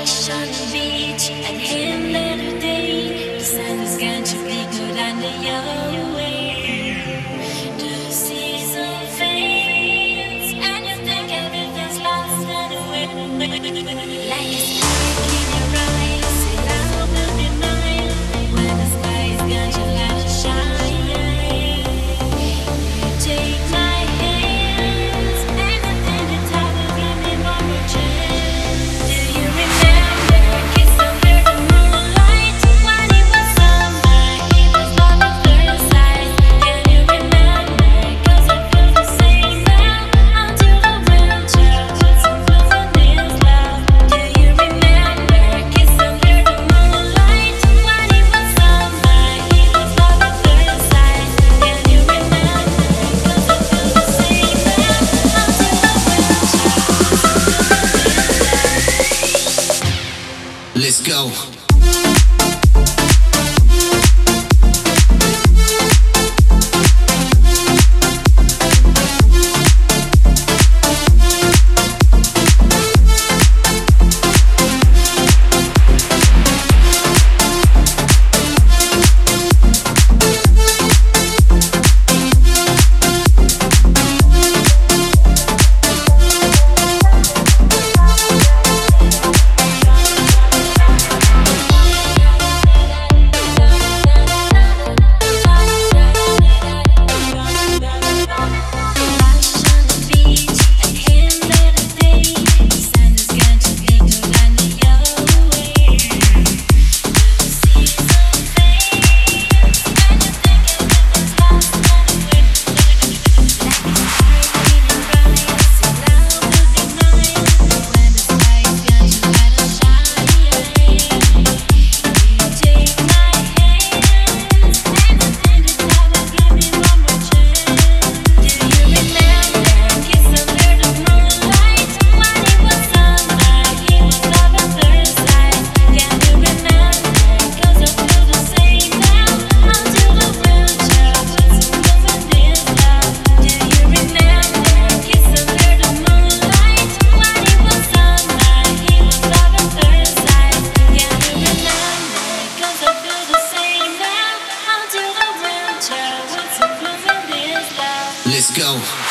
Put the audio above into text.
Russian beach and hill day, The sun's going to be good under your know. go.